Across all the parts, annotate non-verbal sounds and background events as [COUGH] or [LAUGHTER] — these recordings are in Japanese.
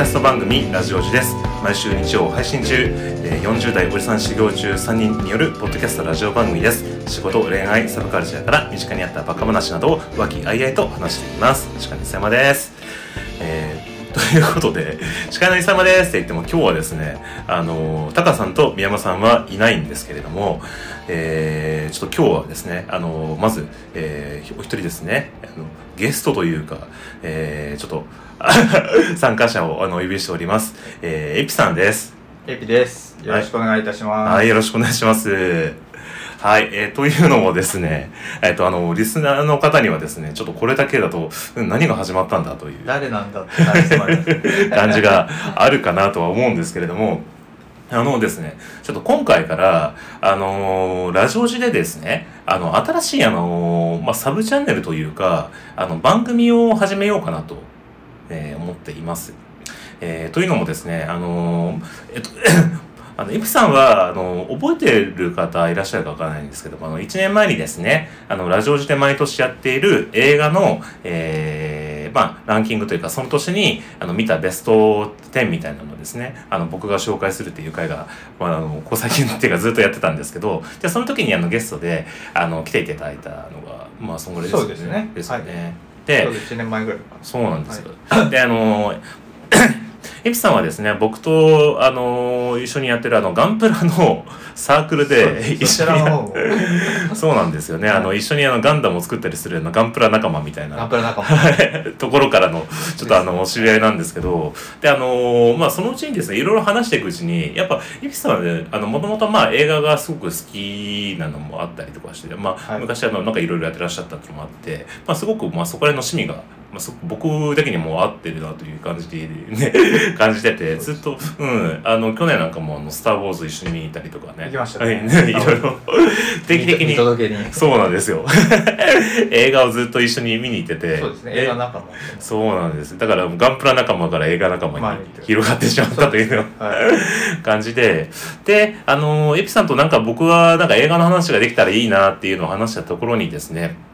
キャスト番組ラジオジです。毎週日曜配信中。えー40代おじさん修行中3人によるポッドキャストラジオ番組です。仕事恋愛サブカルチャーから身近にあったバカ話などを和気あいあいと話しています。鹿の様です。えー [LAUGHS] ということで、鹿の伊様ですって言っても今日はですね、あの、タカさんと宮山さんはいないんですけれども、えー、ちょっと今日はですね、あの、まず、えー、お一人ですね、あのゲストというか、えー、ちょっと、[LAUGHS] 参加者をあのお呼びしております。えー、エピさんです。エピですよろしくお願いいたします、はい、よろしくお願いします。はい、えー、というのもですね、えっ、と、あの、リスナーの方にはですね、ちょっとこれだけだと、うん何が始まったんだという誰なんだって [LAUGHS] 感じがあるかなとは思うんですけれども、あのですね、ちょっと今回から、あのーラジオ時でですね、あの、新しい、あのーまあ、サブチャンネルというか、あの、番組を始めようかなと、えー思っています。えーというのもですね、あのーえっと、[COUGHS] あの、イプさんは、あの、覚えてる方いらっしゃるかわからないんですけども、あの、1年前にですね、あの、ラジオ時で毎年やっている映画の、えーまあ、ランキングというか、その年に、あの、見たベスト10みたいなのをですね、あの、僕が紹介するっていう回が、まあ、あの、こう最近っていうかずっとやってたんですけど、で、その時にあの、ゲストで、あの、来ていただいたのが、まあ、そんぐらいですよね。そうですねですよね。はでそう、です1年前ぐらいかそうなんですよ。で、あの、エピさんはですね、僕と、あの、一緒にやってるあの、ガンプラの [LAUGHS] サークルでそ一緒にそうなんですよね。あの、一緒にあの、ガンダムを作ったりするようなガンプラ仲間みたいな。ガンプラ仲間。ところからの、ちょっとあの、お知り合いなんですけど、で、あの、まあ、そのうちにですね、いろいろ話していくうちに、やっぱ、エピさんはね、あの、もともとまあ、映画がすごく好きなのもあったりとかして、まあ、はい。昔あの、なんかいろいろやってらっしゃったっていうのもあって、まあ、すごく、まあ、そこら辺の趣味が、まあ、すごく僕だけにも合ってるなという感じでね、[LAUGHS] 感じてて、ずっと、うん、あの、去年なんかも、あの、スター・ウォーズ一緒に見に行ったりとかね。行きましたねはいろいろ、[LAUGHS] 定期的見に。届けにそうなんですよ。[LAUGHS] 映画をずっと一緒に見に行ってて。そうですねえ映画仲間そうなんです。だから、ガンプラ仲間から映画仲間まあに広がってしまったというはい感じで。で、あの、エピさんとなんか僕はなんか映画の話ができたらいいなっていうのを話したところにですね、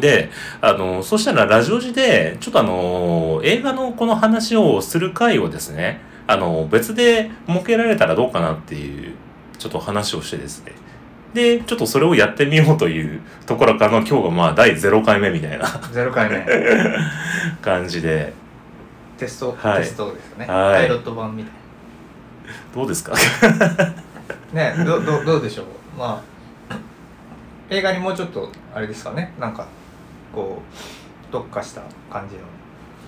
で、あの、そしたらラジオ時で、ちょっとあの、映画のこの話をする回をですね、あの、別で設けられたらどうかなっていう、ちょっと話をしてですね。で、ちょっとそれをやってみようというところからの今日がまあ第0回目みたいな0回目。[LAUGHS] 感じで、テスト、はい。テストですよね、はい。パイロット版みたいどうですか？なねどどどうでしょう？まあ映画にもうちょっとあれですかね。なんかこう特化した感じの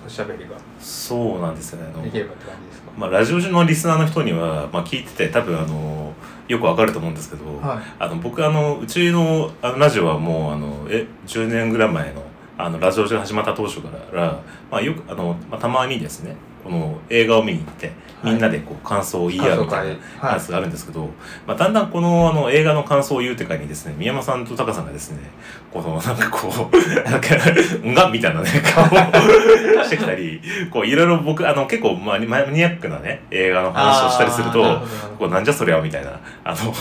おしゃべりが。そうなんですよね。あのできればって感じですか？まあ、ラジオ中のリスナーの人には、まあ、聞いてて多分あのよくわかると思うんですけど、はい。あの僕あのうちのあのラジオはもうあのえ10年ぐらい前のあのラジオが始まった当初から、まあ、よくあの、まあ、たまにですねこの映画を見に行ってみんなでこう感想を言い合うみたいなやつがあるんですけど、まあ、だんだんこのあの映画の感想を言うって会にですね宮山さんとタカさんがですねこのなんかこう [LAUGHS] なんか「んが」みたいなね [LAUGHS] 顔を [LAUGHS] してきたりこういろいろ僕あの結構マニマニアックなね映画の話をしたりするとこうなんじゃそりゃみたいなあの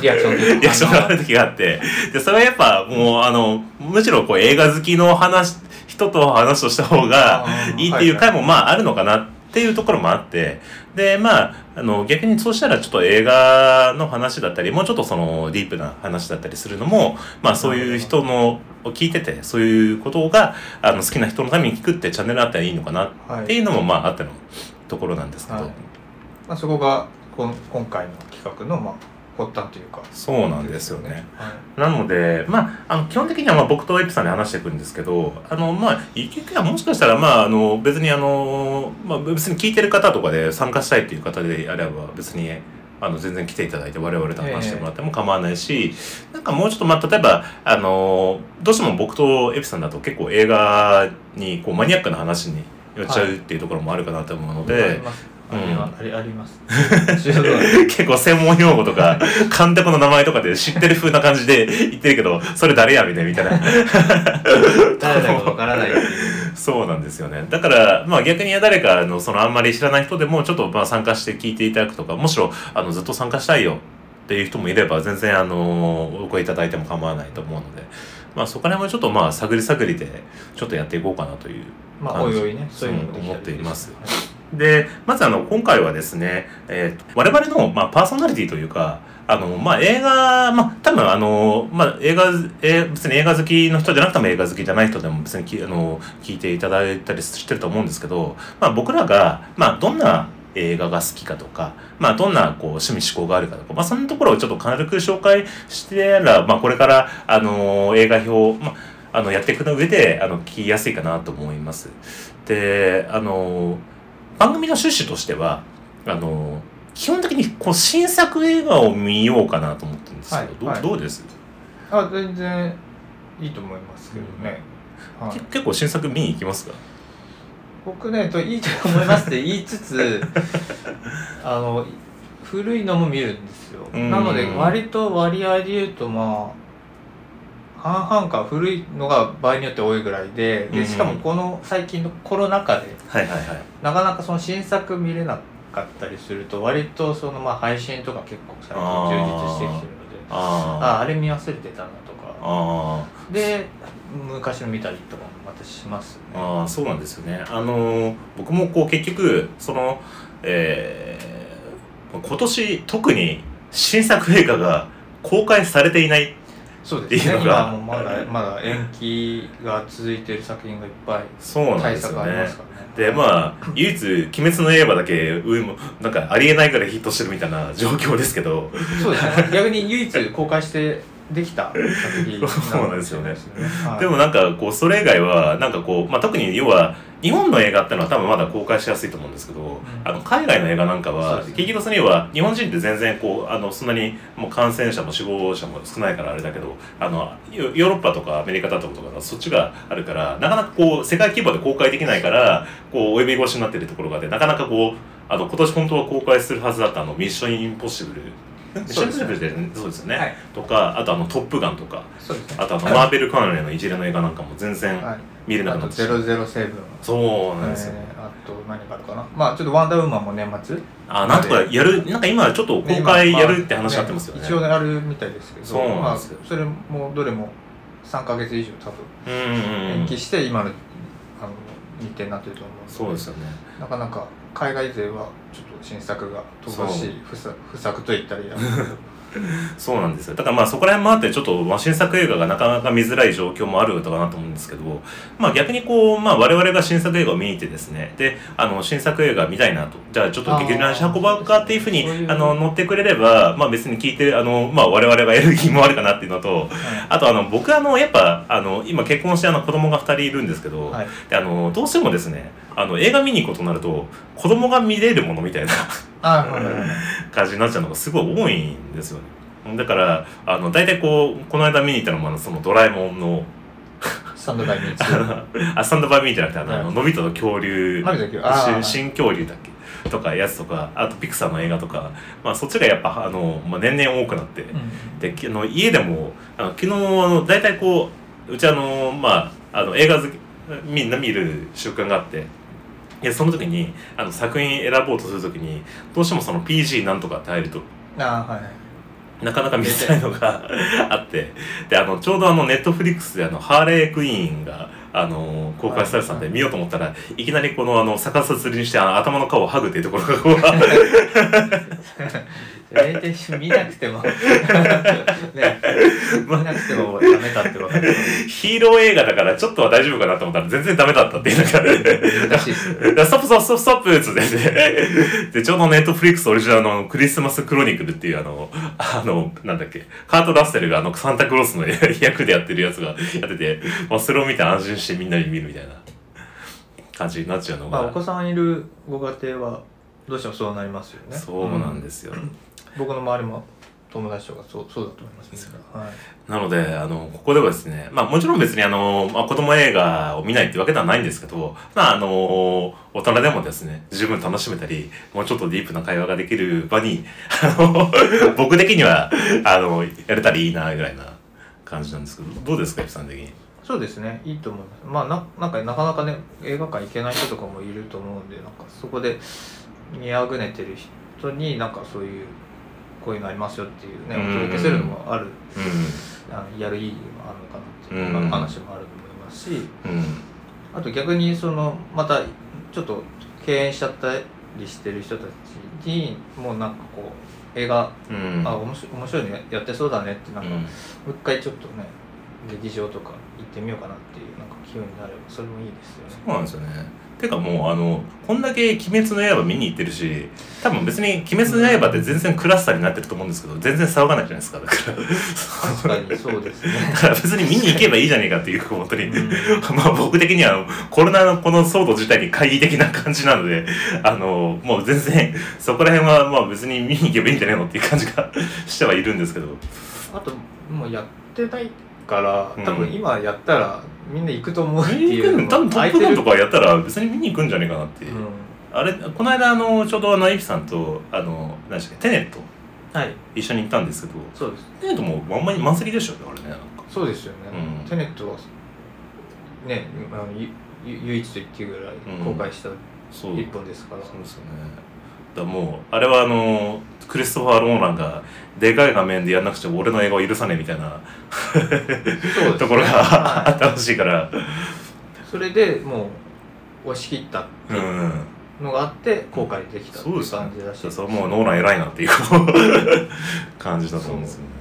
リアクションがある時があって、で、それはやっぱもう、あの、むしろこう映画好きの話、人と話をした方がいいっていう回もまああるのかなっていうところもあって、で、まあ、あの、逆にそうしたらちょっと映画の話だったり、もうちょっとそのディープな話だったりするのも、まあそういう人の、を聞いてて、そういうことが、あの、好きな人のために聞くってチャンネルあったらいいのかなはいっていうのもまああってのところなんですけど、はい。まあ、そこがこん今回の企画のまあ発端というか。そうなんですよね。はい。なので、まあ、あの基本的にはまあ僕とエピさんで話していくんですけど、あの、まあ、ゆきゆきはもしかしたら、まあ、あの、別にあの、まあ、別に聞いてる方とかで参加したいっていう方であれば、別に、あの、全然来ていただいて我々と話してもらっても構わないし、なんかもうちょっと、まあ、例えば、あの、どうしても僕とエピさんだと結構映画に、こう、マニアックな話に寄っちゃうっていうところもあるかなと思うので、ありますありうん。ありあります。[LAUGHS] 結構専門用語とか、[LAUGHS] 監督の名前とかで知ってる風な感じで言ってるけど、それ誰やみたいな、みたいな。[LAUGHS] 誰だかわからないそうなんですよね。だから、まあ逆に誰かの、そのあんまり知らない人でも、ちょっとまあ参加して聞いていただくとか、むしろ、あの、ずっと参加したいよっていう人もいれば、全然あの、お声いただいても構わないと思うので、まあそこら辺もちょっとまあ探り探りでちょっとやっていこうかなというまあおいおいねそういうの思っています。はいでまずあの今回はですね、えー我々の、まあ、パーソナリティというかあの、まあ、映画、まあ、多分あの、まあ、映画、えー別に映画好きの人じゃなくても映画好きじゃない人でも別にあの聞いていただいたりしてると思うんですけど、まあ、僕らが、まあ、どんな映画が好きかとか、まあ、どんなこう趣味思考があるかとか、まあ、そんなところをちょっと軽く紹介してやら、まあ、これから、あの、映画表、まあ、あの、やっていくの上で、あの、聞きやすいかなと思います。で、あの、番組の趣旨としては、あの、基本的にこう新作映画を見ようかなと思ってるんですけど、はいはい。どうどうです、あ全然いいと思いますけどね、はい。け結構新作見に行きますか？僕ねといいと思いますって [LAUGHS] 言いつつあの古いのも見るんですよ。うん。なので割と割合で言うとまあ半々か古いのが場合によって多いぐらいでうんでしかもこの最近のコロナ禍で。なかなかその新作見れなかったりすると割とそのまあ配信とか結構最近充実してきてるのであああれ見忘れてたなとかあで昔の見たりとかもまたしますねああそうなんですよね。あのー僕もこう結局その、えー今年特に新作映画が公開されていないそうですね。今もまだまだ延期が続いてる作品がいっぱいそうなん対ですよね。策あります。からね。でまあ唯一「鬼滅の刃」だけ上もなんかありえないぐらいヒットしてるみたいな状況ですけど。そうですね。逆に唯一公開してできた作品 [LAUGHS] なんですよね。はい。でもなんかこうそれ以外はなんかこう、まあ、特に要は日本の映画ってのは多分まだ公開しやすいと思うんですけど、あの海外の映画なんかは、結局それには日本人って全然こうあのそんなにもう感染者も死亡者も少ないからあれだけどあのヨヨーロッパとかアメリカだとかそっちがあるからなかなかこう世界規模で公開できないからこうお呼び越しになってるところがあってなかなかこうあの今年本当は公開するはずだったあのミッションインポッシブルションインポッシブルでそうですよね、はい。とかあとあの「トップガン」とか。そうですね。あとあのマーベル関連の一連の映画なんかも全然はい。見れなくなってしまう。007そうなんですよ、えーあと何があるかな。まあちょっとワンダーウーマンも年末。あなんとかやるなんか今ちょっと公開やるって話になってますよね。一応やるみたいですけど。そうなんでまあ、それもどれも3か月以上多分延期して今のあの日程になってると思うそうですよね。なかなか海外勢はちょっと新作が乏しい不作不作と言ったらいいや。[LAUGHS] そうなんですよ。だからまあそこら辺もあってちょっと、まあ、新作映画がなかなか見づらい状況もあるのかなと思うんですけどまあ逆にこう、まあ、我々が新作映画を見に行ってですね。であの新作映画見たいなと。じゃあちょっと劇場に足運ばうかっていうふうにあの乗ってくれればまあ別に聞いてあの、まあ、我々がやる気もあるかなっていうのとあとあの僕あのやっぱあの今結婚してあの子供が2人いるんですけど、はい。であのどうしてもですねあの映画見に行くことになると子供が見れるものみたいな [LAUGHS] 感じになっちゃうのがすごい多いんですよね。だからあの大体こうこの間見に行ったのもあのそのドラえもんのスタンドバイミーツ [LAUGHS] あスタンドバイミーじゃなくてあの、はい。あののび太の恐竜。新新恐竜だっけ？とかやつとかあとピクサーの映画とか、まあ、そっちがやっぱあの、まあ、年々多くなって、うんできあの家でもあの昨日あの大体こううちあのまああの映画好きみんな見る習慣があってでその時にあの作品選ぼうとする時にどうしてもその PG なんとかって入るとあーはいなかなか見づらいのが [LAUGHS] あって。であのちょうどあのネットフリックスであのハーレークイーンがあの公開されてたんではい。見ようと思ったらいきなりこのあの逆さつりにしてあの頭の皮を剥ぐっていうところがこう [LAUGHS] 大体見なくても [LAUGHS] ね [LAUGHS] 見なくてもダメだって分かるヒーロー映画だからちょっとは大丈夫かなと思ったら全然ダメだったっていうなん [LAUGHS] か難しいですよストップストップストップストップっつってねで、ちょうどネットフリックスオリジナルのクリスマスクロニクルっていうあの、あの、なんだっけ、カート・ラッセルがあのサンタクロースの役でやってるやつがやってて、まあ、それを見て安心してみんなに見るみたいな感じになっちゃうのまあおが、子さんいるご家庭はどうしてもそうなりますよねそうなんですよ。僕の周りも友達とかそうそうだと思いますね。はい。なので、あの、ここではですね、まあもちろん別にあの、まあ子供映画を見ないってわけではないんですけど、まああの、大人でもですね、十分楽しめたり、もうちょっとディープな会話ができる場に、あの、僕的には、あの、やれたらいいな、ぐらいな感じなんですけど、どうですか、イプさん的に？そうですねいいと思います。まあななんかなかなかね映画館行けない人とかもいると思うんでなんかそこで見あぐねてる人になんかそういうこういうのありますよっていうねうん。お届けするのもあるうん。あのやる意義もあるのかなっていううん。話もあると思いますし、うん。あと逆にそのまたちょっと敬遠しちゃったりしてる人たちにもうなんかこう映画、うん。あ面白い面白いのややってそうだねってなんか、うん。もう一回ちょっとね劇場とか行ってみようかなっていうなんか気分になればそれもいいですよね。そうなんですよねてかもうあのこんだけ「鬼滅の刃」見に行ってるし多分別に「鬼滅の刃」って全然クラスターになってると思うんですけど全然騒がないじゃないですか。だから。確かにそうですね。[LAUGHS] だから別に見に行けばいいじゃねえかっていう本当に、うん。まあ僕的にはコロナのこの騒動自体に懐疑的な感じなのであのもう全然そこら辺はまあ別に見に行けばいいんじゃねえのっていう感じがしてはいるんですけど。あともうやってないからうん。多分今やったらみんな行くと思うって見にいう行く多分「トップガン」とかやったら別に見に行くんじゃねえかなっていう、うん。あれこの間あのちょうどあのエピさんとあの何でしたっけテネット。はい。一緒に行ったんですけどそうです。テネットもあんまり満席でしたよねあれねなんか。そうですよね、うん。テネットはねあのゆゆ唯一と言っていいぐらいうん公開したそう。一本ですから、そうですよね。だからもうあれはあのクリストファー・ローランがでかい画面でやんなくちゃ俺の映画を許さねえみたいなね。ところがあはったらしいから。いそれでもう押し切ったってういうんのがあって公開できたっていう感じだしそれはもうノーラン偉いなっていう [LAUGHS] 感じだと思うんですよね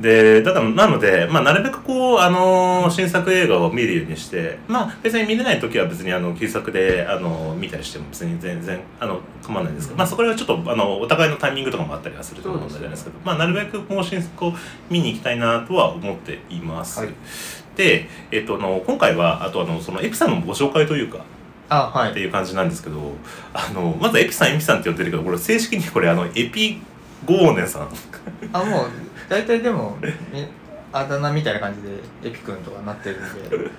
でだからなので、まあ、なるべくこう、あのー新作映画を見るようにしてまあ別に見れない時は別にあの旧作で、あの見たりしても別に全然あの構わないんですけど、まあ、そこらはちょっとあのお互いのタイミングとかもあったりはすると思うんじゃないですけどまあ、なるべくもう新作を見に行きたいなとは思っています、はい。で、えっと、あの今回はあとあのそのエピさんのご紹介というかあはい。っていう感じなんですけどあのまずエピさんエピさんって呼んでるけどこれ正式にこれあのエピゴーネンさん。あもう大体でもみあだ名みたいな感じでエピ君とかなってるんで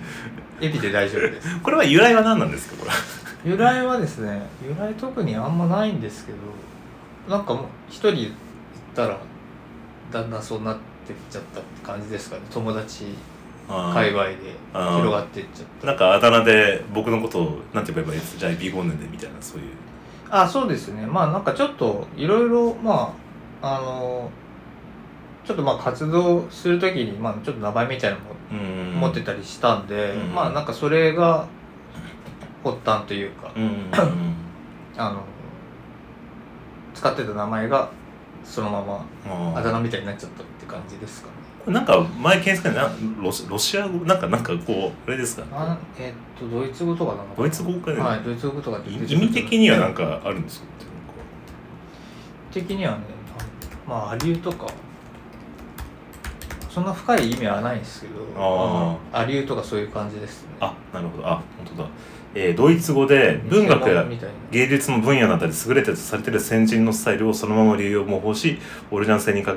[LAUGHS] エピで大丈夫です。これは由来は何なんですか？これ。由来はですね由来特にあんまないんですけどなんかもう一人言ったらだんだんそうなってっちゃったって感じですかね。友達界隈で広がってっちゃった。なんかあだ名で僕のことをなんて言えばいいです？じゃあエピゴでみたいなそういう。あそうですね。まあなんかちょっといろいろまああのちょっとまあ活動する時に、まあ、ちょっと名前みたいなのもうん。持ってたりしたんで、うん。まあなんかそれが発端というか、うん。うんあの使ってた名前がそのままうん。あだ名みたいになっちゃったって感じですかね。これなんか前検索でなロシロシア語？なんかなんかこうあれですか？あえっとドイツ語とかなのかな？ドイツ語かねはいドイツ語とか意味的にはなんかあるんですか？的にはねまあアリューとかそんな深い意味はないんですけどあまあアリューとかそういう感じですね。あなるほど。あ本当だ、えードイツ語で文学や芸術の分野などで優れたとされている先人のスタイルをそのまま流用模倣しオリジナル性にか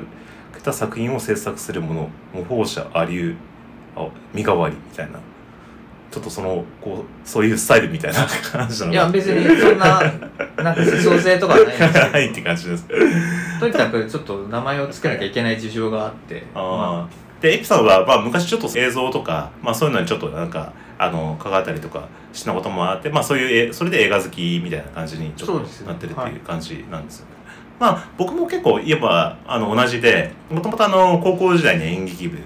けた作品を制作するもの模倣者アリュ身代わりみたいなちょっとそのこうそういうスタイルみたいな [LAUGHS] 感じなのいや別にそんななんか思想性とかはないんですけどないって感じです。とにかくちょっと名前を付けなきゃいけない事情があってあー。でエピさんは、まあ、昔ちょっと映像とか、まあ、そういうのにちょっとなんかあの関わったりとかしたこともあって、まあ、そういうえそれで映画好きみたいな感じにちょっとなってるってはいいう感じなんです。よね。まあ僕も結構言えばあの同じでもともとあの高校時代に演劇部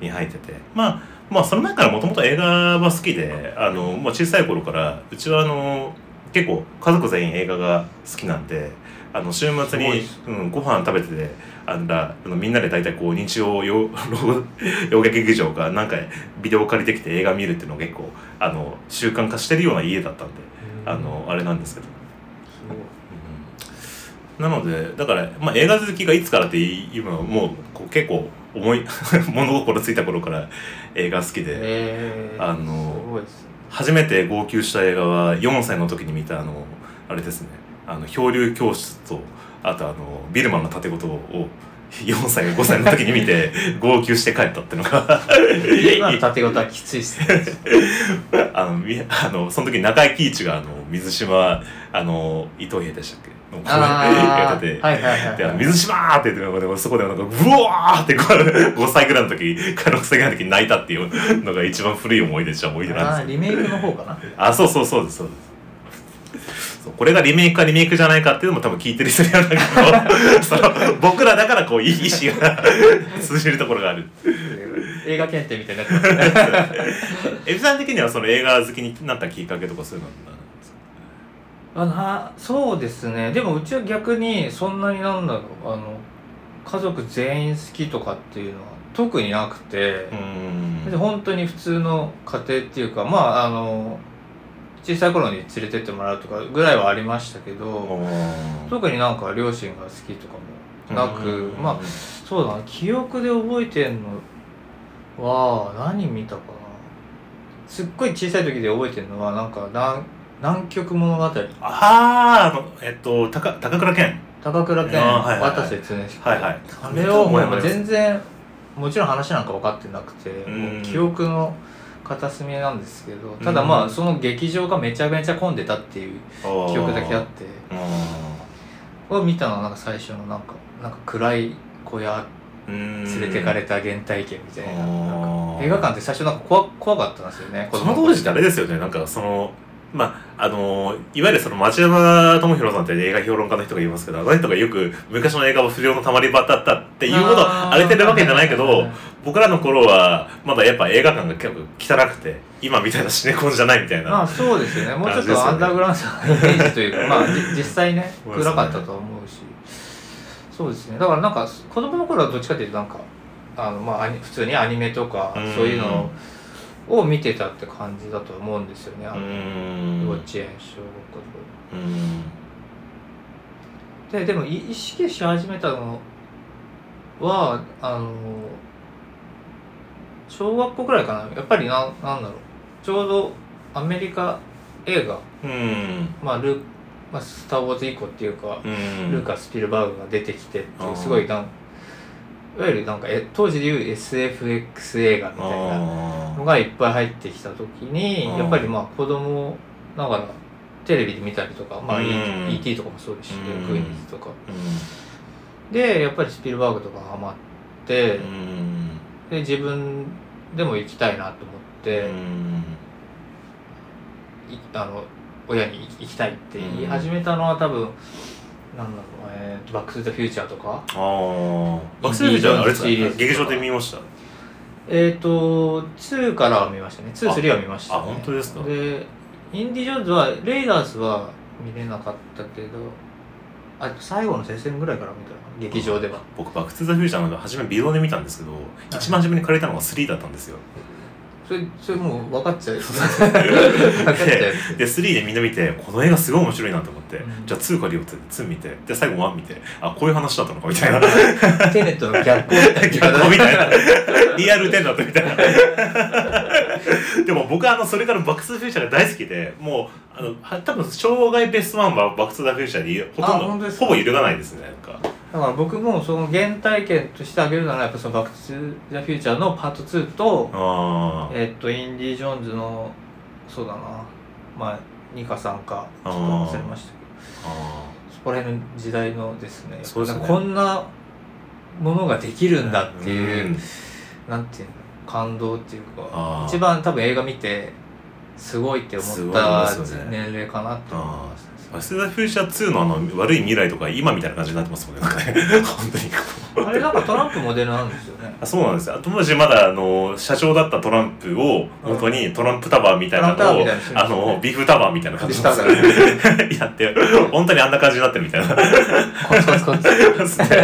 に入っててまあまあその前からもともと映画は好きであの、まあ、小さい頃からうちはあの結構家族全員映画が好きなんであの週末にうん、ご飯食べててあんらあのみんなで大体こう日曜洋 [LAUGHS] 洋画劇場かなんかビデオ借りてきて映画見るっていうのが結構あの習慣化してるような家だったんであのあれなんですけど。すごい。なのでだから、まあ、映画好きがいつからっていうのはもうこう結構思い [LAUGHS] 物心ついた頃から映画好きでえー、あのね。初めて号泣した映画は4歳の時に見たあのあれですね。あの漂流教室とあとあのビルマンの盾事を4歳5歳の時に見て [LAUGHS] 号泣して帰ったっていうのが今の縦事はきついっすね。[LAUGHS] あのみあのその時中井貴一があの水島あの伊藤平でしたっけ？のやあってはいはいはいで、あのはい水島ーって言ってそこでなんか、ブワーってこう5歳ぐらいの時、か6歳ぐらいの時に泣いたっていうのが一番古い思い出じゃ思い出なんですよ。あーリメイクの方かな。あ、そうそうそうです、そう。です。そう。これがリメイクかリメイクじゃないかっていうのも多分聞いてる人にはなんかこうその僕らだからこう意意思が通じるところがある。映画検定みたいになってますね。エビさん的にはその映画好きになったきっかけとかそういうのは？あなそうですね。でもうちは逆にそんなになんだろう。あの家族全員好きとかっていうのは特になくて、うん。で本当に普通の家庭っていうかまああの小さい頃に連れてってもらうとかぐらいはありましたけど、特になんか両親が好きとかもなく、まあそうだな。記憶で覚えてんのは何見たかな。すっごい小さい時で覚えてるのはなんか南南極物語。あああのえっと高高倉健。高倉健はいはいはい。渡瀬恒彦はいはい。あれをもうも全然もちろん話なんか分かってなくてう記憶の片隅なんですけどただまうんあその劇場がめちゃめちゃ混んでたっていう記憶だけあって。を見たのはなんか最初のなんかなんか暗い小屋連連れてかれた原体験みたいな。映画館って最初なんか怖怖かったんですよねその当時ってあれですよねなんかそのまああのいわゆるその町山智博さんって映画評論家の人が言いますけどあの人がよく昔の映画は不良のたまり場だったっていうほど荒れてるわけじゃないけど僕らの頃はまだやっぱ映画館が結構汚くて今みたいなシネコンじゃないみたいな、まあそうですよね。もうちょっとアンダーグラウンドなイメージというか [LAUGHS] まあじ実際ね暗かったとは思うし。そうですね。だからなんか子供の頃はどっちかというとなんかあの、まあ、普通にアニメとかうん。そういうのを見てたって感じだと思うんですよね。あうのん。幼稚園小学うん。校ででもい意識し始めたのはあの小学校くらいかな。やっぱりななんだろう。ちょうどアメリカ映画。うん。まあルまあ、スター・ウォーズ以降っていうか、うん。ルーカ・スピルバーグが出てきてっていうすごいなんいわゆるなんかえ当時でいう SFX 映画みたいなあのがいっぱい入ってきた時にやっぱりまあ子供ながらテレビで見たりとか、まあ、うん。E- E.T. とかもそうですし、うん。クイーンズとか。ーでやっぱりスピルバーグとかハマって、うん。で自分でも行きたいなと思って、あの親に行きたいって言い始めたのは多分、なんだろう、えーとバック・トゥ・ザ・フューチャーとか？ああバックステージはあれですか？劇場で見ました？えっ、と2からは見ましたね。23は見ました、ね、あ本当ですか？でインディ・ジョーンズはレイダースは見れなかったけどあ最後の接戦ぐらいから見たの劇場では。僕バック・トゥ・ザ・フューチャーの初めビデオで見たんですけど一番初めに借りたのが3だったんですよそれそれもう分かっちゃう [LAUGHS] 分かっちで3でみんな見てこの映画すごい面白いなと思って、うん。じゃあ2借りようって2見て。で最後1見て。あこういう話だったのかみたいな。[LAUGHS] テネットの逆光みたいな。逆光みたいな。リアルテンだったみたいな。でも僕はあのそれからバック・トゥ・ザ・フューチャーが大好きでもうあのは多分生涯ベストワンはバック・トゥ・ザ・フューチャーでほとんどほぼ揺るがないですねなんかだから僕もその原体験としてあげるならやっぱそのバック・トゥ・ザ・フューチャーのパート2とあー。えっとインディ・ジョーンズのそうだなまあ2か3かちょっと忘れましたけどあそこら辺の時代のですねそうですね。こんなものができるんだってーいう、ん。なんていうの感動っていうか一番多分映画見てすごいって思った年齢かなって思いますねバック・トゥ・ザ・フューチャー2のあの悪い未来とか今みたいな感じになってますもんねなんかね本当にこうあれなんかトランプモデルなんですよね。あそうなんですよ。当時まだあの社長だったトランプを本当にトランプタワーみたいなのをあのビーフタワーみたいな。感じビーフタワーやって本当にあんな感じになってるみたいな。コツコツコツなって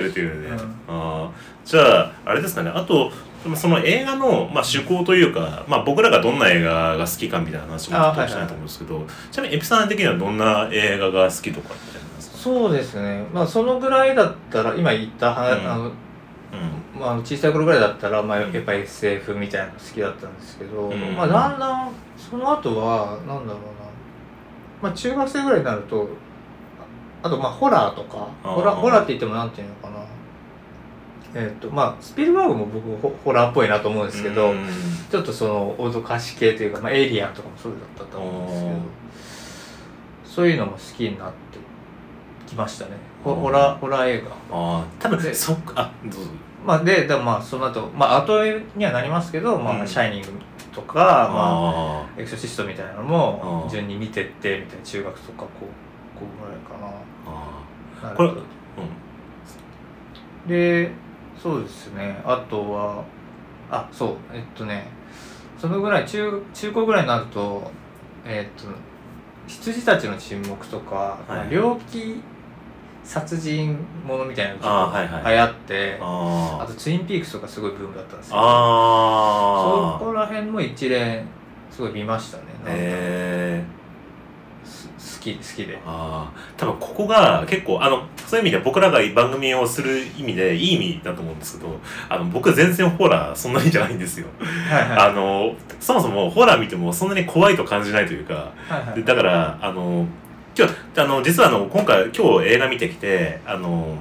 るっていうね、うん。あー。じゃああれですかね。あとでもその映画の、まあ、趣向というか、まあ、僕らがどんな映画が好きかみたいな話もちょっとしたいと思うんですけど、ちなみにエピさん的にはどんな映画が好きとかってあります？かそうですね。まあそのぐらいだったら今言ったは、うん。あのうん。まあ小さい頃ぐらいだったら、まあ、やっぱり SF みたいなの好きだったんですけど、うん。まあだんだんその後はなんだろうな。まあ中学生ぐらいになるとああとまあホラーとかホラーホラーって言ってもなんていうのかなえっ、とまあスピルバーグも僕ホホラーっぽいなと思うんですけど、うん。ちょっとその脅かし系というか、まあ、エイリアンとかもそうだったと思うんですけどそういうのも好きになってきましたね。ホラーホラー映画。ああ多分でそっかあどうぞ。まあででもまあその後まあ後にはなりますけど「まあうん。シャイニング」とかまああエクソシストみたいなのも順に見てってみたいな中学とかこうこうぐらいかな。これなるほど。でそうですね。あとはあそうえっとねそのぐらい中中高ぐらいになるとえっと羊たちの沈黙とか、はい。猟奇殺人ものみたいなのが流行ってうんああとツインピークスとかすごいブームだったんですあよあそこら辺も一連すごい見ましたねき好きで。ああ多分ここが結構あのそういう意味では僕らが番組をする意味でいい意味だと思うんですけどあの僕全然ホラーそんなにじゃないんですよ。あのそもそもホラー見てもそんなに怖いと感じないというか。はいはい。でだからあの今日あの実はあの今回今日映画見てきてあの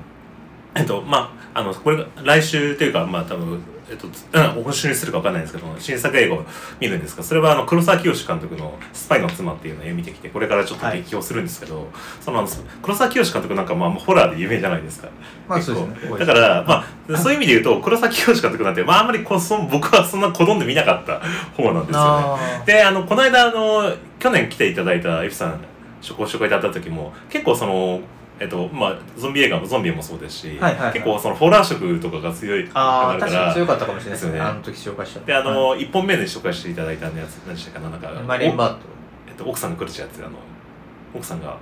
えっとまああのこれが来週というかまあ多分えっと、うん、今週にするか分かんないんですけど新作映画を見るんですがそれはあの黒沢清監督の「スパイの妻」っていうのを見てきてこれからちょっと激評するんですけど、そのあの黒沢清監督なんかまあホラーで有名じゃないですか。まあそうですね。だから、まあ、そういう意味で言うと、黒崎清監督なんて、まあ、あんまりこうそん僕はそんな好んで見なかった方なんですよね。で、あの、この間、あの、去年来ていただいた F さん、ご紹介いただいた時も、結構その、えっと、まあ、ゾンビ映画もゾンビもそうですし、はいはいはい。結構そのホラー色とかが強いああだ確かに強かったかもしれないですね。あの時紹介したで、あの、一本目で紹介していただいたやつ、何でしたかな、なんか、マリンバート。おえっと、奥さんが来るやつ、あの、奥さんが、あ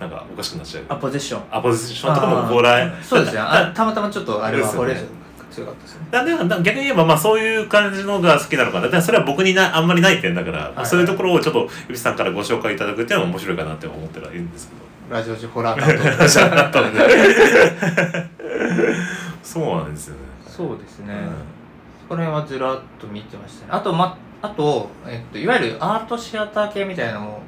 なんかおかしくなっちゃう。アポゼッション。アポジションとかもホラー、そうですね。たまたまちょっとあれはホレー強かったですね。なんでなん逆に言えばまあそういう感じのが好きなのかな。だそれは僕になあんまりない点だから、いそういうところをちょっとゆびさんからご紹介いただくっていうのも面白いかなって思ってはいるんですけどラジオ時ホラー担当。[LAUGHS] そうなんですよね、そうですね、うん。そこら辺はずらっと見てましたね。あとまあと、えっと、いわゆるアートシアター系みたいなのも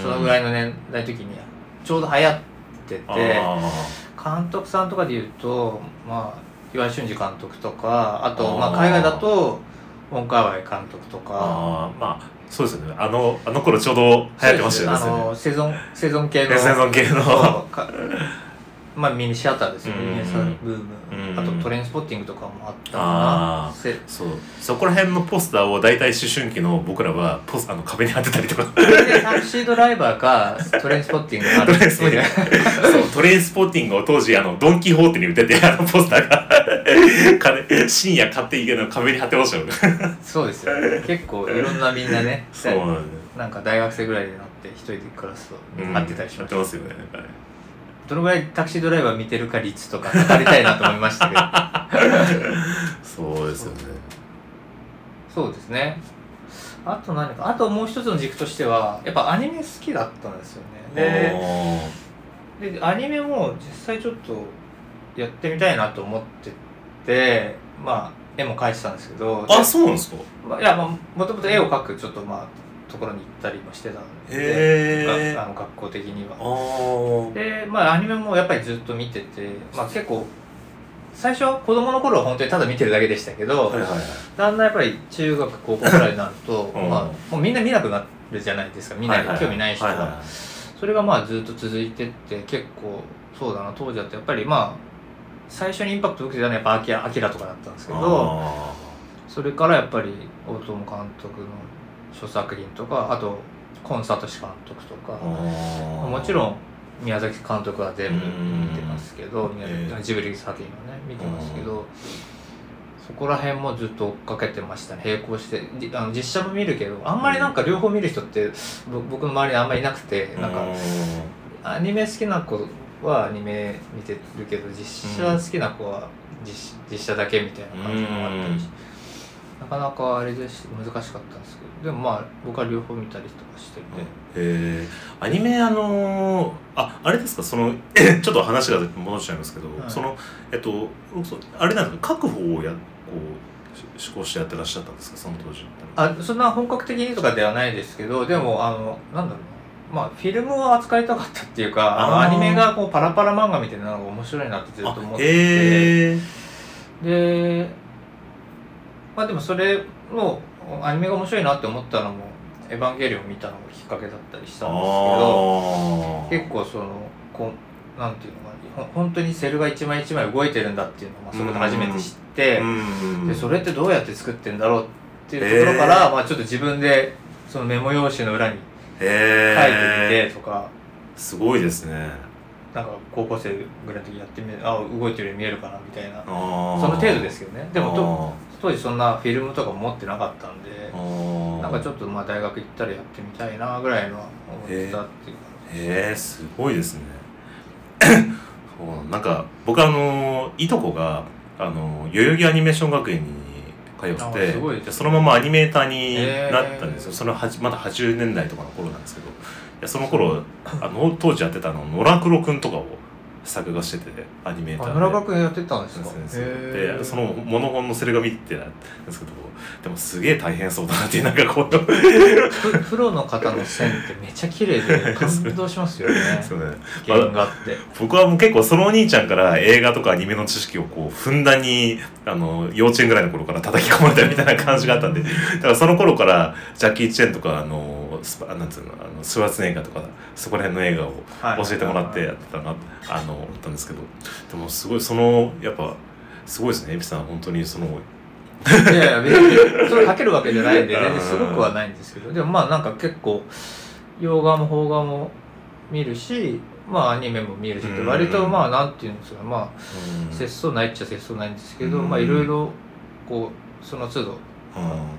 そのぐらいのの年代の時にちょうど流行ってて監督さんとかで言うと、まあ、岩井俊二監督とかあとまあ、海外だとウォン・カーワイ監督とか。まあそうですよね。あのあの頃ちょうど流行ってましたよね。あの生存生存系の。生存系の。まあミニシアターですよね、うんミニシアターブーム、うんあとトレインスポッティングとかもあったかあー。なせそう。そこら辺のポスターを大体思春期の僕らはポスあの壁に貼ってたりとか。でタクシードライバーかトレインスポッティングがあるんですよねそうトレインスポッティングを当時あのドン・キホーテに売っててあのポスターが [LAUGHS] 金深夜買っていけない壁に貼ってましたよね。そうですよね。結構いろんなみんなね [LAUGHS] そうなんなんか大学生ぐらいになって一人で暮らすと貼ってたりしました、貼ってますよねなんかねどのぐらいタクシードライバー見てるか率とか測りたいなと思いましたけど。[LAUGHS] そうですよね。そうですね。あと何かあともう一つの軸としてはやっぱアニメ好きだったんですよね。ででアニメも実際ちょっとやってみたいなと思っててまあ絵も描いてたんですけどあそうなんですか？まあいやまあもともと絵を描くちょっとまあところに行ったりもしてたんでああの学校的には。あでまあアニメもやっぱりずっと見ててまあ結構最初は子供の頃は本当にただ見てるだけでしたけど、あはいはいはい。だんだんやっぱり中学高校ぐらいになると、[LAUGHS] うん。まあ、もうみんな見なくなるじゃないですか見ない、はは興味ない人は、はいはい。それがまあずっと続いてって結構そうだな当時だとやっぱりまあ最初にインパクトを受けたのはやっぱアキラアキラとかだったんですけどあそれからやっぱり大友監督の諸作品とかあとコンサート師監督とかもちろん宮崎監督は全部見てますけどええ崎ジブリ作品はね見てますけどそこら辺もずっと追っかけてましたね。並行して。じあの実写も見るけどあんまりなんか両方見る人ってぼ僕の周りにあんまりいなくてなんかアニメ好きな子はアニメ見てるけど実写好きな子は実実写だけみたいな感じもあったりしなかなかあれでし難しかったんですけどでもまあ僕は両方見たりとかしてて。へえアニメあのーああれですか？その [COUGHS] ちょっと話が戻っちゃいますけど、はい。そのえっとそあれなんですか？書く方をやこうし思考してやってらっしゃったんですか？その当時あそんな本格的にとかではないですけどでもあのなんだろうなまあフィルムを扱いたかったっていうかあのアニメがこうパラパラ漫画みたいなのが面白いなってずっと思ってて。でまあでもそれをアニメが面白いなって思ったのも「エヴァンゲリオン」見たのがきっかけだったりしたんですあけど結構そのこうなんていうのかなほ本当にセルが一枚一枚動いてるんだっていうのをまあそこで初めて知って、うんでそれってどうやって作ってんだろうっっていうところから、まあちょっと自分でそのメモ用紙の裏に書いてみへてとか、えすごいですね。なんか高校生ぐらいの時やってみるあ動いてるように見えるかなみたいな。その程度ですけどね。でもと当時そんなフィルムとか持ってなかったんでなんかちょっとまあ大学行ったらやってみたいなぐらいのは思ってたっていうかへえすごいですね。[COUGHS] そうなんか僕あのいとこがあの代々木アニメーション学園に通ってそのままアニメーターになったんですよ、そのはじまだ80年代とかの頃なんですけど。いやその頃あの当時やってたあの野良黒くんとかを作画しててアニメーターで。あ村川君やってたんですか？そうでそのモノホンのセル画見てたんですけどでもすげえ大変そうだなってなんかこう。ププロの方の線ってめっちゃ綺麗で [LAUGHS] 感動しますよね。そうね。原画って。僕はもう結構そのお兄ちゃんから映画とかアニメの知識をこうふんだんにあの幼稚園ぐらいの頃から叩き込まれたみたいな感じがあったんでだからその頃からジャッキー・チェンとかあのスパなんつうのあのスワーツネッガーとかそこら辺の映画をはい。教えてもらってやってたなあの思ったんですけど。でもすごいそのやっぱすごいですねエビさん本当にそのいやいや別にそれかけるわけじゃないんで [LAUGHS] 全然すごくはないんですけどでもまあなんか結構洋画も邦画も見るしまあアニメも見るし割とまあなんていうんですかまあうん。節操ないっちゃ節操ないんですけどうん。まあいろいろこうその都度うん。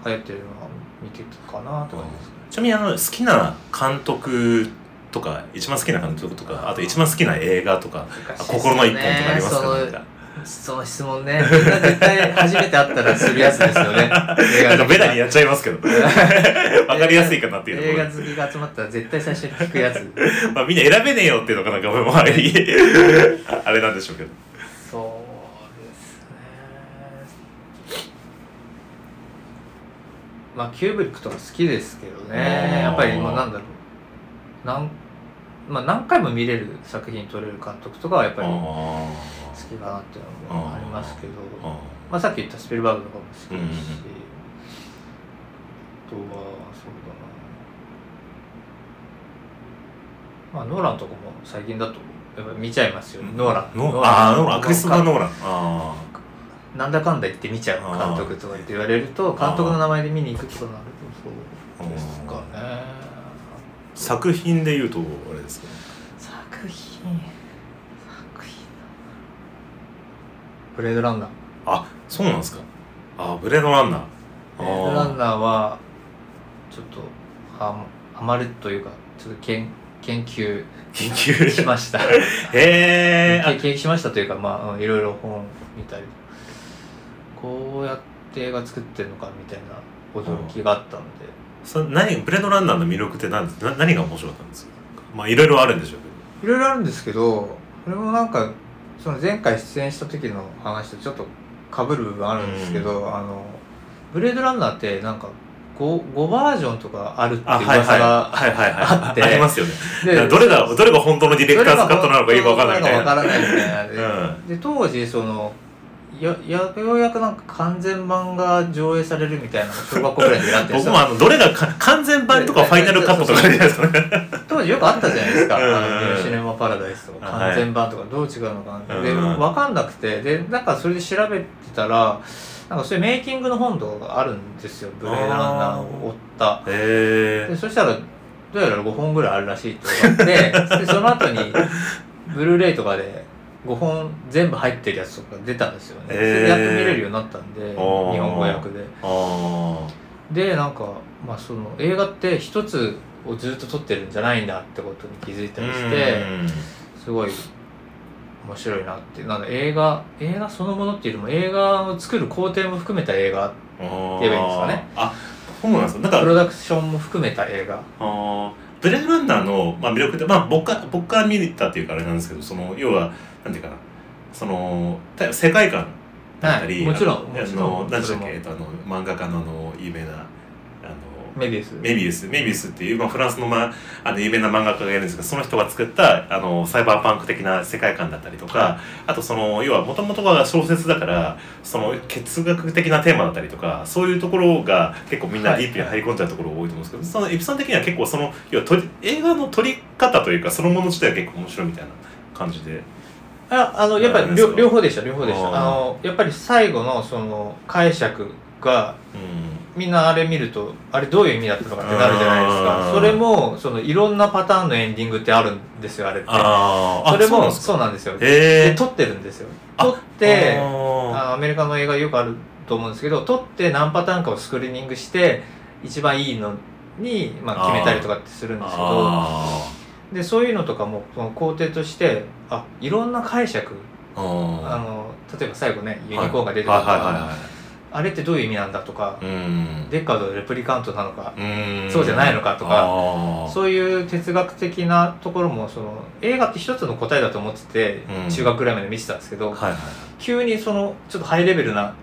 流行ってるのは見てたかなとかですちなみにあの好きな監督とか一番好きな監督とかあと一番好きな映画とかあ心の一本とかありますか？その質問ね。みんな絶対初めて会ったらするやつですよね。映 [LAUGHS] なんかベタにややっちゃいますけど。[LAUGHS] わかりやすいかなっていう映画好きが集まったら絶対最初に聞くやつ。[LAUGHS] まあみんな選べねえよっていうのがなんかもうあれなんでしょうけどそうですねまあキューブリックとか好きですけどあーねやっぱりまあなんだろう。なん、まあ、何回も見れる作品撮れる監督とかはやっぱり好あきかなっていうのもありますけど。ー。あまあ、さっき言ったスピルバーグとかも好きですし、うんうんうん。あとはそうだな。まあノーランとかも最近だとやっぱり見ちゃいますよね、ノーラン。ノあーノーラン。クリストファー・ノーララン。あンなんだかんだ言って見ちゃう監督とかって言われると監督の名前で見に行くとかなるとそうですかね。ー作品で言うとあれですかね。作品。作品ブレードランナー。あそうなんですか。あブレードランナー。ブレードランナーはちょっとはハマるというかちょっと研研究研究。しました。[LAUGHS] へえ研究しましたというかまあうんいろいろ本見たりこうやって映画作ってるのかみたいな驚きがあったので、そ何ブレードランナーの魅力って何ですな何が面白かったんですか？まあいろいろあるんでしょうけいろいろあるんですけどそれもなんかその前回出演した時の話とちょっと被る部分あるんですけど、あのブレードランナーってなんか 5, 5バージョンとかあるっていう噂があって。ありますよね。でどれがどれが本当のディレクターズカットなのかよくわかんないみたいな。わからないみたいな。で当時そのややようやくなんか完全版が上映されるみたいなのが小学校ぐらいでやって僕もあのどれがか完全版とかファイナルカットとかじゃないですか。ね [LAUGHS] 当時よくあったじゃないですか「うん。あのシネマ・パラダイス」とか。はい完全版とかどう違うのかなでうん分かんなくて。でなんかそれで調べてたらなんかそういうメイキングの本とかがあるんですよ。ブレードランナーを追った。でそしたらどうやら5本ぐらいあるらしいって分かって。[LAUGHS] でその後にブルーレイとかで5本全部入ってるやつとか出たんですよね、へー。それでやっと見れるようになったんで日本語訳で。あでなんか、まあ、その映画って一つをずっと撮ってるんじゃないんだってことに気づいたありしてすごい面白いなって。なんだ映画映画そのものっていうよりも映画を作る工程も含めた映画言言えばいいんですかね。あそうなんですよなんかプロダクションも含めた映画。ブレードランナーの、まあ、魅力って、まあ、僕か僕から見たっていうかあれなんですけどその要はなんていうかな。そのた世界観だったり、はいもちろん何でしたっけえっとあの漫画家のあの有名なあのメビウス。メビウス。メビウスっていう、まあ、フランスの,、まあ、あの有名な漫画家がいるんですけどその人が作ったあのサイバーパンク的な世界観だったりとかあとその要はもともとが小説だからその哲学的なテーマだったりとかそういうところが結構みんなディープに入り込んじゃうところが多いと思うんですけど、そのエピソード的には結構その要は映画の撮り方というかそのもの自体は結構面白いみたいな感じで。ああのやっぱり両両方でした両方でした。あのやっぱり最後のその解釈がうん。みんなあれ見るとあれどういう意味だったのかってなるじゃないですあかー。それもそのいろんなパターンのエンディングってあるんですよあれって。それもそうなんですよ。で撮ってるんですよ。撮ってああアメリカの映画よくあると思うんですけど撮って何パターンかをスクリーニングして一番いいのに、まあ、決めたりとかってするんーですけどあでそういうのとかもその工程としてあいろんな解釈ー。ああの例えば最後ねユニコーンが出てくるとかはあれってどういう意味なんだとかいうん。デッカードのレプリカントなのかうん。そうじゃないのかとかそういう哲学的なところもその映画って一つの答えだと思ってて、うん。中学ぐらいまで見てたんですけど、はいはい急にそのちょっとハイレベルな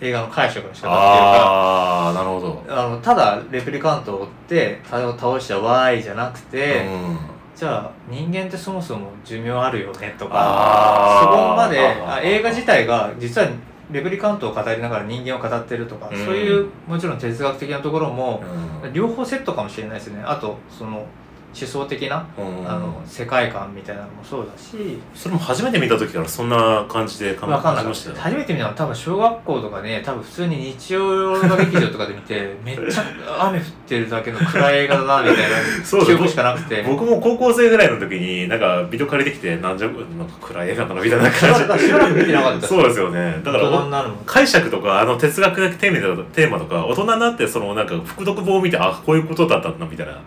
映画の解釈の仕方っていうかああなるほど。あのただレプリカントを追ってあれを倒したわーいじゃなくて、うんじゃあ人間ってそもそも寿命あるよねとかそこまであ映画自体が実はレプリカントを語りながら人間を語ってるとか、うん。そういうもちろん哲学的なところも、うん。両方セットかもしれないですね。あとその思想的な、うん。あの世界観みたいなのもそうだし。それも初めて見た時からそんな感じで感じましたよ。た初めて見たのは多分小学校とかね多分普通に日曜洋画劇場とかで見てめっちゃ雨降ってるだけの暗い映画だなみたい [LAUGHS] そうだな記憶しかなくて。僕も高校生ぐらいの時になんかビデオ借りてきてなんじゃなんか暗い映画だなみたいな感じしばらく見てなかった。そうですよね。だから解釈とかあの哲学的テーマとテーマとか大人になってそのなんか副読本を見てあこういうことだったんだみたいな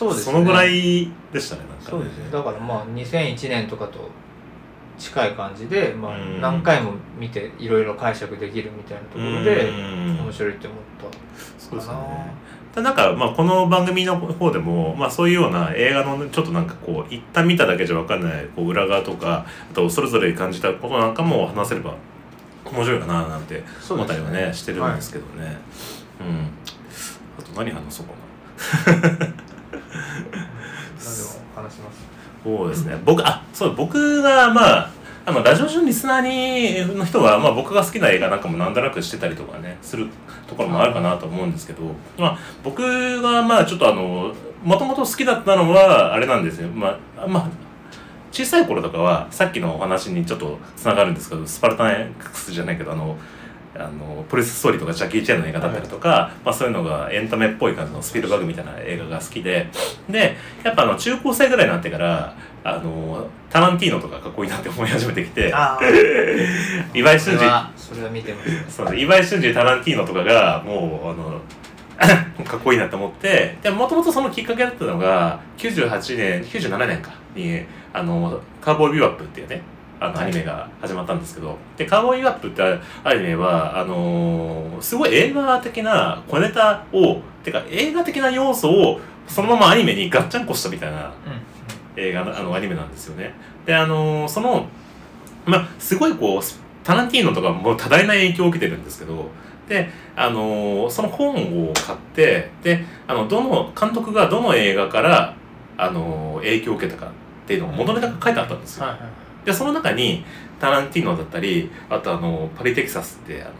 そうですね。のぐらいでしたねなんかそうです。ねだからまあ2001年とかと近い感じで、まあう、ん。何回も見ていろいろ解釈できるみたいなところでうん。面白いって思ったそうですね。ただなんか、まあ、この番組の方でも、まあ、そういうような映画のちょっとなんかこう一旦見ただけじゃ分かんないこう裏側とかあとそれぞれ感じたことなんかも話せれば面白いかななんて思ったりはねしてるんですけどね、うん。あと何話そうかな話します。そうですね。僕あそう僕がまああのラジオ中のリスナーにの人は、まあ、僕が好きな映画なんかもなんとなくしてたりとかねするところもあるかなと思うんですけど、まあ、僕がまあちょっとあのもともと好きだったのはあれなんですよ。まあまあ小さい頃とかはさっきのお話にちょっとつながるんですけどスパルタン X じゃないけどあのあのポリスストーリーとかジャッキー・チェンの映画だったりとか、まあ、そういうのがエンタメっぽい感じのスピルバーグみたいな映画が好きででやっぱあの中高生ぐらいになってからあのタランティーノとかかっこいいなって思い始めてきて [LAUGHS] 岩井俊二。それは見てますね。そう岩井俊二タランティーノとかがもうあの [LAUGHS] かっこいいなと思ってでもともとそのきっかけだったのが98年97年かにあのカーボーイビューアップっていうねあのアニメが始まったんですけど、でカーボーイビューアップってアニメはあのーすごい映画的な小ネタをてか映画的な要素をそのままアニメにガッチャンコしたみたいなう映画のあのアニメなんですよね。であのーそのまあすごいこうタランティーノとかも多大な影響を受けてるんですけど。であのーその本を買ってであのどの監督がどの映画からあのー影響を受けたかっていうのを元ネタが書いてあったんですよ。んはいはいでその中にタランティーノだったりあとあのパリテキサスってあの、えっと、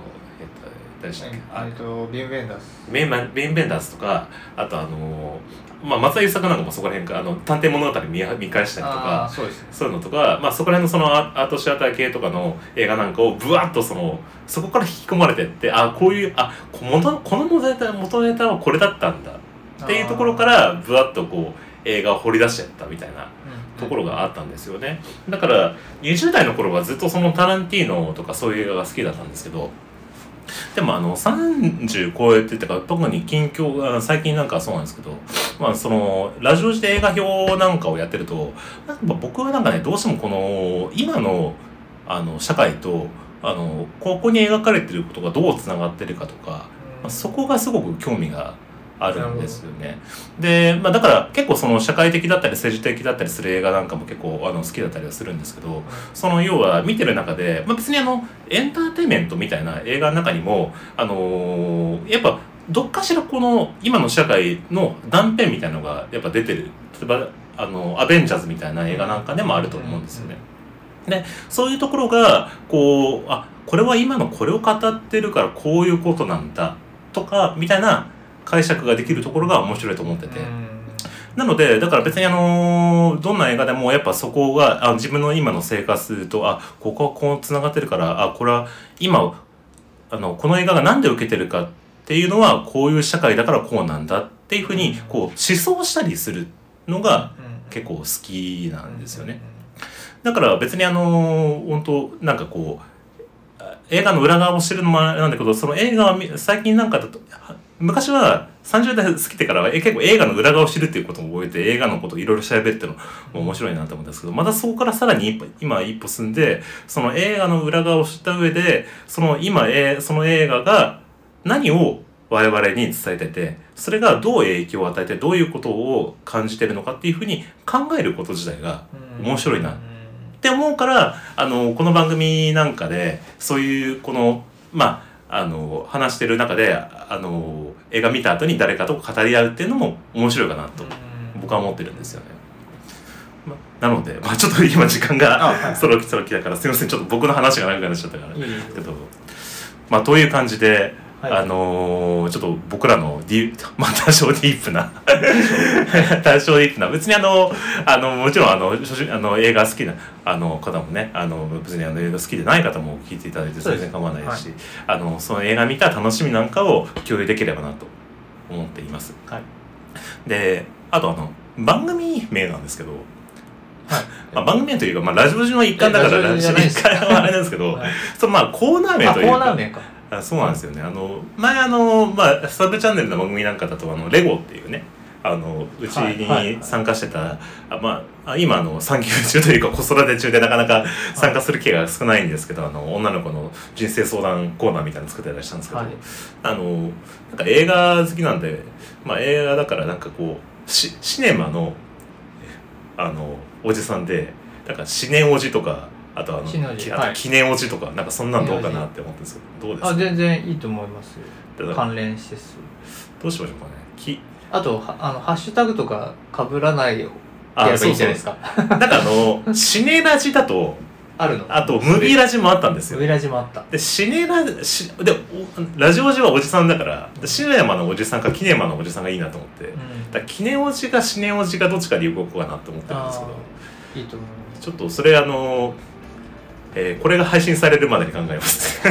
誰でしたっけ？あえっとビン・ベンダース。メインマンベインベンダーズとかあとあのまあ松田優作なんかもそこら辺かあの探偵物語見見返したりとあかあそうね。そういうのとか、まあ、そこら辺のそのアアートシアター系とかの映画なんかをブワッとそのそこから引き込まれてってあこういうあこ元この元ネタ元ネタはこれだったんだっていうところからブワッとこう映画を掘り出しちゃったみたいなところがあったんですよね。だから20代の頃はずっとそのタランティーノとかそういう映画が好きだったんですけどでもあの30超えててか特に近況が最近なんかそうなんですけどまあそのラジオ時で映画表なんかをやってるとなんか僕はなんかねどうしてもこの今のあの社会とあのここに描かれてることがどうつながってるかとか、まあ、そこがすごく興味があるんですよね。で、まあ、だから結構その社会的だったり政治的だったりする映画なんかも結構あの好きだったりはするんですけどその要は見てる中で、まあ、別にあのエンターテインメントみたいな映画の中にも、あのーやっぱどっかしらこの今の社会の断片みたいなのがやっぱ出てる例えばあのアベンジャーズみたいな映画なんかでもあると思うんですよね。でそういうところがこうあこれは今のこれを語ってるからこういうことなんだとかみたいな解釈ができるところが面白いと思ってて。なので、だから別にあのどんな映画でもやっぱそこが、あ自分の今の生活と、あ、ここはこう繋がってるから、あ、これは今、あの、この映画がなんで受けてるかっっていうのはこういう社会だからこうなんだっていうふうにこう思想したりするのが結構好きなんですよね。だから別にあの本当なんかこう映画の裏側を知るのもなんだけどその映画は最近なんかだと昔は30代過ぎてからは結構映画の裏側を知るっていうことを覚えて映画のことをいろいろ調べるっていうのも面白いなと思うんですけどまたそこからさらに一歩今一歩進んでその映画の裏側を知った上でその今、えその映画が何を我々に伝えててそれがどう影響を与えてどういうことを感じてるのかっていうふうに考えること自体が面白いなって思うからあのこの番組なんかでそういうこのまああの話してる中であの映画見た後に誰かと語り合うっていうのも面白いかなと僕は思ってるんですよね。ま、なので、まあ、ちょっと今時間がそろそろ来たからすいません。ちょっと僕の話が長くなっちゃったから。けど、まあ、という感じではい、あのー、ちょっと僕らのディ、[LAUGHS] まあ、多少ディープな [LAUGHS] 多少ディープな別にあのあのもちろんあのあの映画好きなあの方もねあの別にあの映画好きでない方も聞いていただいて全然構わないし、はい、あのその映画見た楽しみなんかを共有できればなと思っています。はい、であとあの番組名なんですけどはい。[LAUGHS] まあ、番組名というか、まあ、ラジオ時の一環だからラジオ一環はあれなんですけど、はい、そのまあコーナー名というか。コーナー名かあそうなんですよね。あの前あの、まあ、サブチャンネルの番組なんかだとあのレゴっていうねあのうちに参加してた、はいはい、あまあ、今あの産休中というか子育て中でなかなか参加する機会が少ないんですけど、あの女の子の人生相談コーナーみたいなの作ってらしたんですけど、はい、あのなんか映画好きなんで、まあ、映画だからなんかこうシシネマのあのおじさんでなんかシネおじとかあとあのきあと記念落ちとかなんかそんなんどうかなって思ってるんですけどどうですか？あ全然いいと思います関連施設どうしましょうかね。き。あとあのハッシュタグとかかぶらないよあいいじゃないですか。なんかあの [LAUGHS] シネラジだとあるの？あとムビラジもあったんですよ。ムビラジもあった。でシネラしでラジオジはおじさんだからシネマのおじさんかキネマのおじさんがいいなと思って、うん、だキネおじかシネおじかどっちかで動こうかなと思ってるんですけど。いいと思います。ちょっとそれあのえー、これが配信されるまでに考えます。[LAUGHS]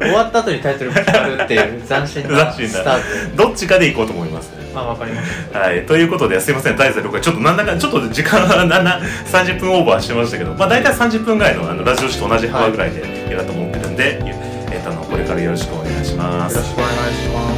終わった後にタイトルが決まるっていう斬新なスタート。どっちかでいこうと思います、あわかりましたはい。ということですいません。第6回ちょっとなんだかちょっと時間はなんだ30分オーバーしてましたけどまあ大体30分ぐらいのあのラジオ誌と同じ幅ぐらいでやると思ってるんで、はい、えー、とこれからよろしくお願いします。よろしくお願いします